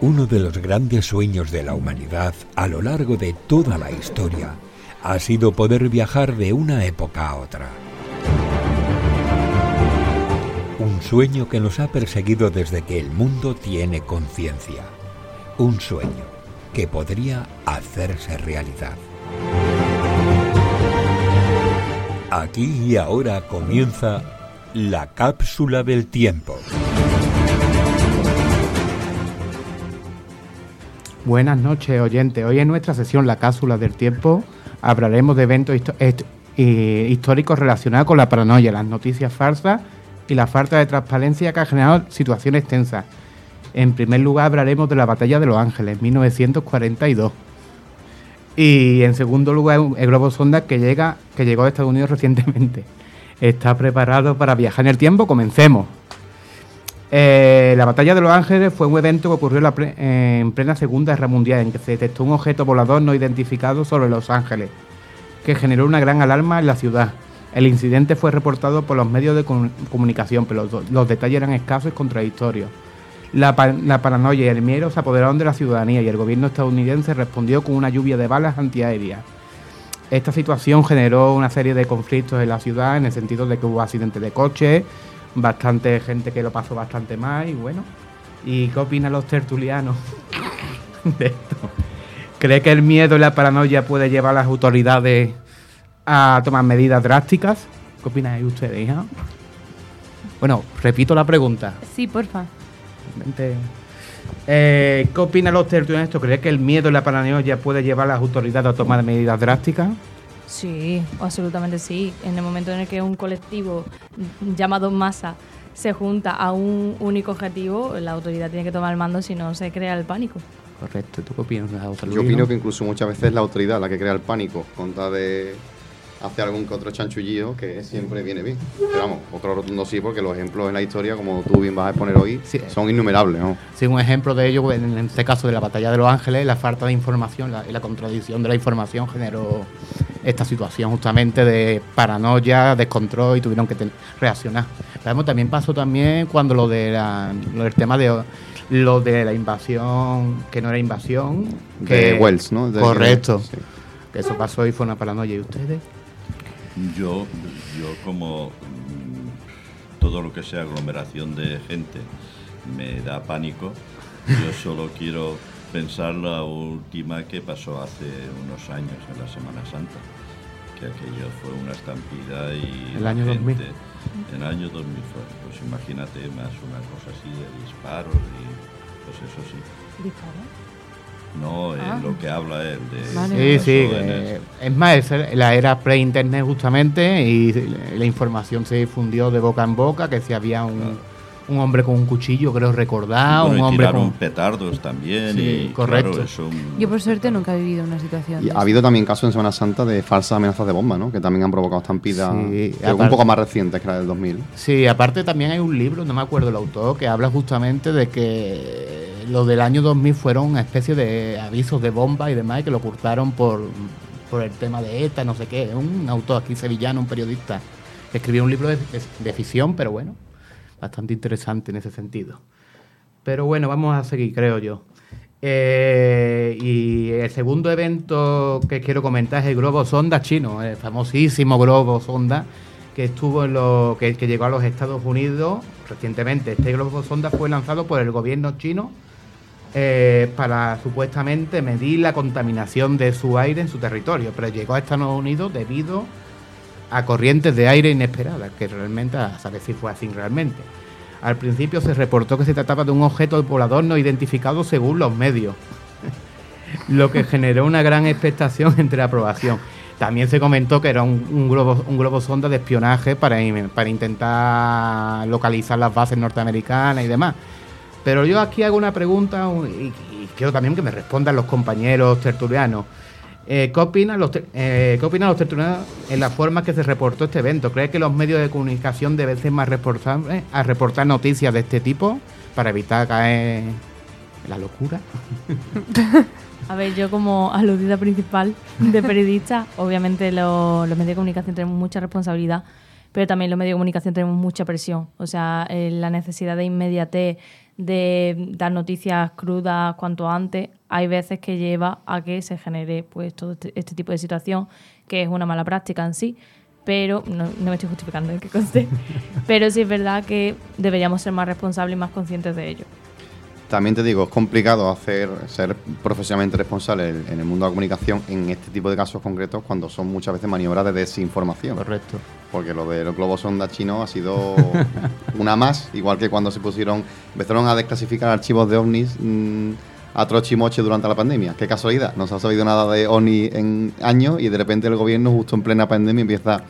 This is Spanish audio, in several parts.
Uno de los grandes sueños de la humanidad a lo largo de toda la historia ha sido poder viajar de una época a otra. Un sueño que nos ha perseguido desde que el mundo tiene conciencia. Un sueño que podría hacerse realidad. Aquí y ahora comienza la cápsula del tiempo. Buenas noches, oyentes. Hoy en nuestra sesión La cápsula del tiempo hablaremos de eventos históricos relacionados con la paranoia, las noticias falsas y la falta de transparencia que ha generado situaciones tensas. En primer lugar hablaremos de la Batalla de Los Ángeles, 1942. Y en segundo lugar el globo sonda que, llega, que llegó a Estados Unidos recientemente. ¿Está preparado para viajar en el tiempo? Comencemos. Eh, la batalla de Los Ángeles fue un evento que ocurrió en plena Segunda Guerra Mundial, en que se detectó un objeto volador no identificado sobre Los Ángeles, que generó una gran alarma en la ciudad. El incidente fue reportado por los medios de comunicación, pero los, detalles eran escasos y contradictorios. La, paranoia y el miedo se apoderaron de la ciudadanía y el gobierno estadounidense respondió con una lluvia de balas antiaéreas. Esta situación generó una serie de conflictos en la ciudad en el sentido de que hubo accidentes de coches, bastante gente que lo pasó bastante mal y bueno. ¿Y qué opinan los tertulianos de esto? ¿Cree que el miedo y la paranoia puede llevar a las autoridades a tomar medidas drásticas? ¿Qué opinan ustedes, hija? Bueno, repito la pregunta. Sí, porfa. Eh, ¿Qué opinan los tertulianos de esto? ¿Cree que el miedo y la paranoia puede llevar a las autoridades a tomar medidas drásticas? Sí, absolutamente sí. En el momento en el que un colectivo llamado masa se junta a un único objetivo, la autoridad tiene que tomar el mando si no se crea el pánico. Correcto. ¿Tú qué opinas? Yo opino que incluso muchas veces es la autoridad la que crea el pánico, contra de hace algún que otro chanchullillo que siempre viene bien. Pero vamos, otro rotundo sí, porque los ejemplos en la historia, como tú bien vas a exponer hoy, son innumerables. ¿no? Sí, un ejemplo de ello, en este caso de la batalla de los ángeles, la falta de información y la contradicción de la información generó esta situación justamente de paranoia, descontrol y tuvieron que reaccionar. Pero también pasó también cuando lo, de lo del tema de lo de la invasión, que no era invasión. Que, de Wells, ¿no? correcto. Que eso pasó y fue una paranoia. ¿Y ustedes? Yo, yo como mm, todo lo que sea aglomeración de gente me da pánico, yo solo quiero pensar la última que pasó hace unos años, en la Semana Santa, que aquello fue una estampida y... El año 2000. En el año 2000 fue, pues imagínate más una cosa así de disparos y pues eso sí. ¿Disparos? No, ah. lo que habla él de... Sí, sí, es más, es la era pre-internet justamente y la información se difundió de boca en boca, que si había un un hombre con un cuchillo, creo recordar, un hombre con petardos también. Sí, correcto. Yo por suerte nunca he vivido una situación. Y ha habido también casos en Semana Santa de falsas amenazas de bomba, ¿no? Que también han provocado estampidas sí, un poco más recientes que la del 2000. Sí, aparte también hay un libro, no me acuerdo el autor, que habla justamente de que los del año 2000 fueron una especie de avisos de bomba y demás que lo ocultaron por, por el tema de ETA, no sé qué. Un autor aquí sevillano, un periodista, que escribió un libro de ficción, pero bueno, bastante interesante en ese sentido. Pero bueno, vamos a seguir, creo yo. Eh, y el segundo evento que quiero comentar es el globo sonda chino, el famosísimo globo sonda que estuvo en lo que, llegó a los Estados Unidos recientemente. Este globo sonda fue lanzado por el gobierno chino eh, para supuestamente medir la contaminación de su aire en su territorio, pero llegó a Estados Unidos debido a corrientes de aire inesperadas, que realmente a saber si fue así realmente. Al principio se reportó que se trataba de un objeto volador no identificado según los medios, lo que generó una gran expectación entre la aprobación. También se comentó que era un, globo, un globo sonda de espionaje para, para intentar localizar las bases norteamericanas y demás. Pero yo aquí hago una pregunta y quiero también que me respondan los compañeros tertulianos. Eh, ¿qué, opinan los, eh, los tertulianos en la forma que se reportó este evento? ¿Cree que los medios de comunicación deben ser más responsables a reportar noticias de este tipo para evitar caer en la locura? a ver, yo como aludida principal de periodista, obviamente los medios de comunicación tenemos mucha responsabilidad, pero también los medios de comunicación tenemos mucha presión. O sea, eh, la necesidad de inmediatez, de dar noticias crudas cuanto antes, hay veces que lleva a que se genere pues todo este, este tipo de situación, que es una mala práctica en sí, pero no, me estoy justificando, ¿eh? que conste, pero sí es verdad que deberíamos ser más responsables y más conscientes de ello. También te digo, es complicado hacer ser profesionalmente responsable en el mundo de la comunicación en este tipo de casos concretos cuando son muchas veces maniobras de desinformación. Correcto. Porque lo de los globos sonda chinos ha sido una más, igual que cuando se pusieron, empezaron a desclasificar archivos de ovnis mmm, a trochimoche durante la pandemia. Qué casualidad, no se ha sabido nada de ovnis en años y de repente el gobierno justo en plena pandemia empieza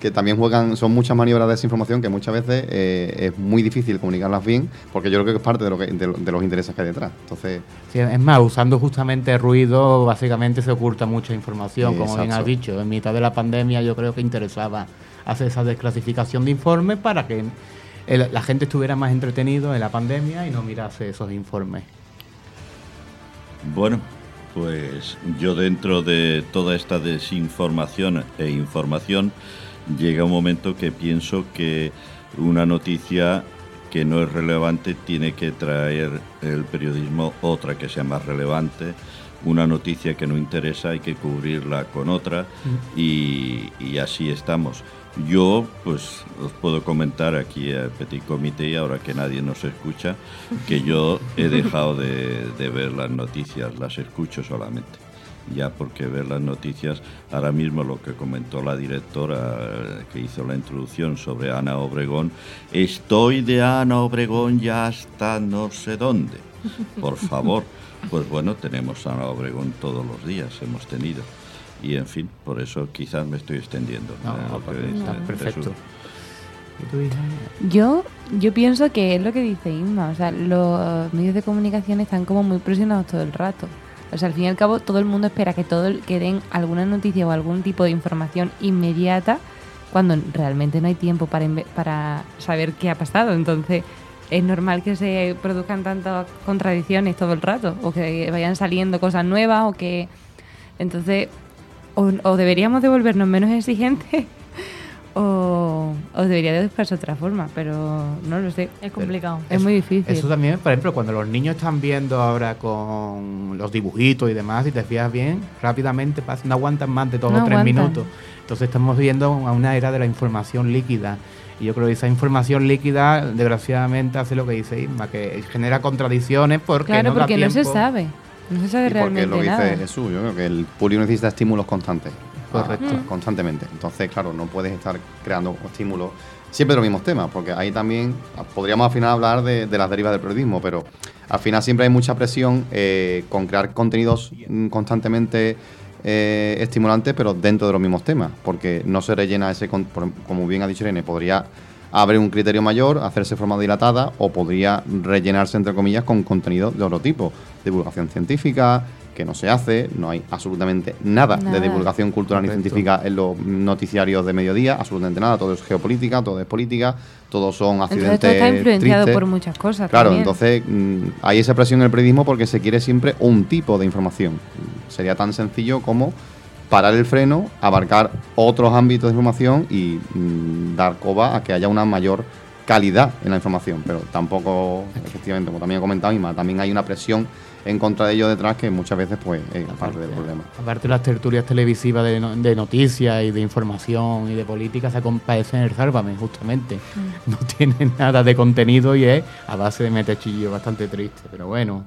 que también juegan, son muchas maniobras de desinformación que muchas veces eh, es muy difícil comunicarlas bien, porque yo creo que es parte de, lo que, de, los intereses que hay detrás. Entonces, sí, es más, usando justamente ruido, básicamente se oculta mucha información, como bien has dicho. En mitad de la pandemia yo creo que interesaba hacer esa desclasificación de informes para que la gente estuviera más entretenido en la pandemia y no mirase esos informes. Bueno, pues yo dentro de toda esta desinformación e información, llega un momento que pienso que una noticia que no es relevante tiene que traer el periodismo otra que sea más relevante. Una noticia que no interesa hay que cubrirla con otra y, así estamos. Yo, pues, os puedo comentar aquí a Petit Comité, y ahora que nadie nos escucha, que yo he dejado de ver las noticias, las escucho solamente ya porque ver las noticias, ahora mismo lo que comentó la directora que hizo la introducción sobre Ana Obregón, estoy de Ana Obregón ya hasta no sé dónde. Por favor, pues bueno, tenemos Ana Obregón todos los días, hemos tenido. Y en fin, por eso quizás me estoy extendiendo. perfecto. Yo, yo pienso que es lo que dice Inma, o sea, los medios de comunicación están como muy presionados todo el rato. O sea, al fin y al cabo, todo el mundo espera que todo que den alguna noticia o algún tipo de información inmediata cuando realmente no hay tiempo para, para saber qué ha pasado. Entonces, es normal que se produzcan tantas contradicciones todo el rato o que vayan saliendo cosas nuevas o que... Entonces, o deberíamos devolvernos menos exigentes o, debería de buscarse otra forma, pero no lo sé. Es complicado. Es, muy difícil. Eso también, por ejemplo, cuando los niños están viendo ahora con los dibujitos y demás, si te fijas bien, rápidamente pasan, no aguantan más de dos o tres minutos. Entonces estamos viendo a una era de la información líquida. Y yo creo que esa información líquida, desgraciadamente, hace lo que dice Isma, que genera contradicciones porque claro, no porque no se sabe. No se sabe realmente porque lo que dice Jesús, yo creo que el público necesita estímulos constantes. Correcto. constantemente. Entonces, claro, no puedes estar creando estímulos siempre de los mismos temas, porque ahí también podríamos al final hablar de, las derivas del periodismo, pero al final siempre hay mucha presión eh, con crear contenidos mm, constantemente eh, estimulantes, pero dentro de los mismos temas, porque no se rellena ese, como bien ha dicho Irene, podría haber un criterio mayor, hacerse forma dilatada, o podría rellenarse, entre comillas, con contenido de otro tipo, divulgación científica, que no se hace, no hay absolutamente nada, de divulgación cultural ni científica en los noticiarios de mediodía, absolutamente nada, todo es geopolítica, todo es política, todos son accidentes. Entonces, está influenciado por muchas cosas. Claro, entonces mm, hay esa presión en el periodismo porque se quiere siempre un tipo de información. Sería tan sencillo como parar el freno, abarcar otros ámbitos de información y mm, dar coba a que haya una mayor calidad en la información, pero tampoco, efectivamente, como también he comentado, también hay una presión en contra de ellos detrás que muchas veces pues es parte del problema. Aparte las tertulias televisivas de, noticias y de información y de política se compadecen el Sálvame, justamente. Mm. No tienen nada de contenido y es a base de metechillo bastante triste, pero bueno.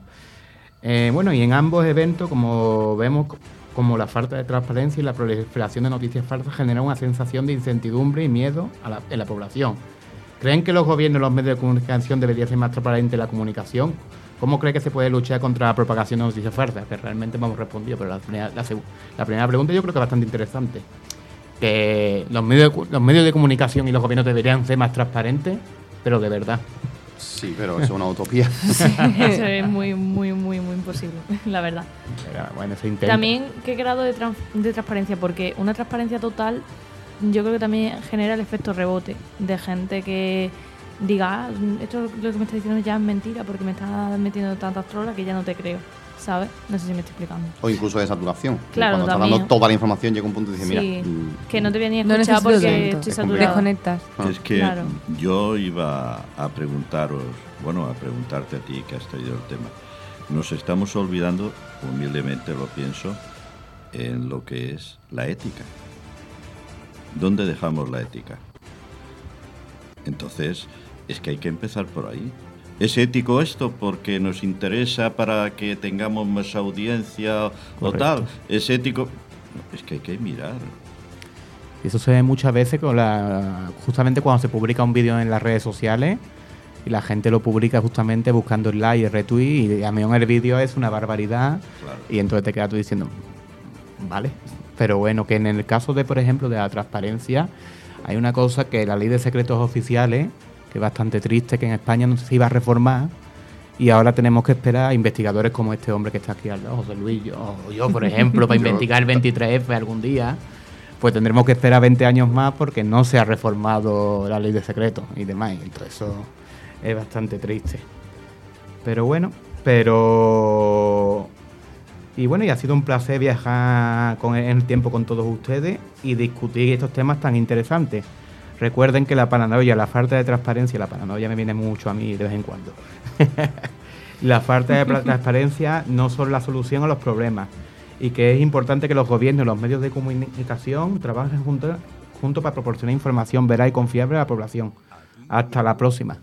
Eh, bueno, y en ambos eventos, como vemos, como la falta de transparencia y la proliferación de noticias falsas genera una sensación de incertidumbre y miedo en la población. ¿Creen que los gobiernos y los medios de comunicación deberían ser más transparentes en la comunicación? ¿Cómo cree que se puede luchar contra la propagación de noticias falsas? Que realmente hemos respondido, pero la primera, la, primera pregunta yo creo que es bastante interesante. Que los medios, de, los medios de comunicación y los gobiernos deberían ser más transparentes, pero de verdad. Sí, pero eso es una utopía. eso es muy, muy, muy, muy imposible, la verdad. bueno, se También, ¿qué grado de, de transparencia? Porque una transparencia total yo creo que también genera el efecto rebote de gente que diga, ah, esto lo que me está diciendo ya es mentira porque me está metiendo tantas trolas que ya no te creo. ¿sabes? No sé si me estoy explicando. O incluso de saturación. Claro, Cuando estás dando toda la información llega un punto y dices, mira... Sí, mm, que no te voy a ni escuchar porque estoy. Desconectas. Ah. Es que Claro. yo iba a preguntaros, bueno, a preguntarte a ti que has traído el tema. Nos estamos olvidando, humildemente lo pienso, en lo que es la ética. ¿Dónde dejamos la ética? Entonces, es que hay que empezar por ahí. ¿Es ético esto porque nos interesa para que tengamos más audiencia o tal? ¿Es ético? Es que hay que mirar. Y Eso se ve muchas veces con la, justamente cuando se publica un vídeo en las redes sociales y la gente lo publica justamente buscando el like y el retweet y a mí en el vídeo es una barbaridad Claro. y entonces te quedas tú diciendo, vale, pero bueno, que en el caso de, por ejemplo, de la transparencia, hay una cosa que la ley de secretos oficiales, que es bastante triste, que en España no se iba a reformar y ahora tenemos que esperar a investigadores como este hombre que está aquí al lado, José Luis, yo, o yo, por ejemplo, para investigar el 23F algún día pues tendremos que esperar 20 años más porque no se ha reformado la ley de secretos y demás. Entonces eso es bastante triste. Pero bueno, pero... Y bueno, y ha sido un placer viajar con, en el tiempo con todos ustedes y discutir estos temas tan interesantes. Recuerden que la paranoia, la falta de transparencia, la paranoia me viene mucho a mí de vez en cuando. la falta de transparencia no son la solución a los problemas y que es importante que los gobiernos y los medios de comunicación trabajen juntos junto para proporcionar información veraz y confiable a la población. Hasta la próxima.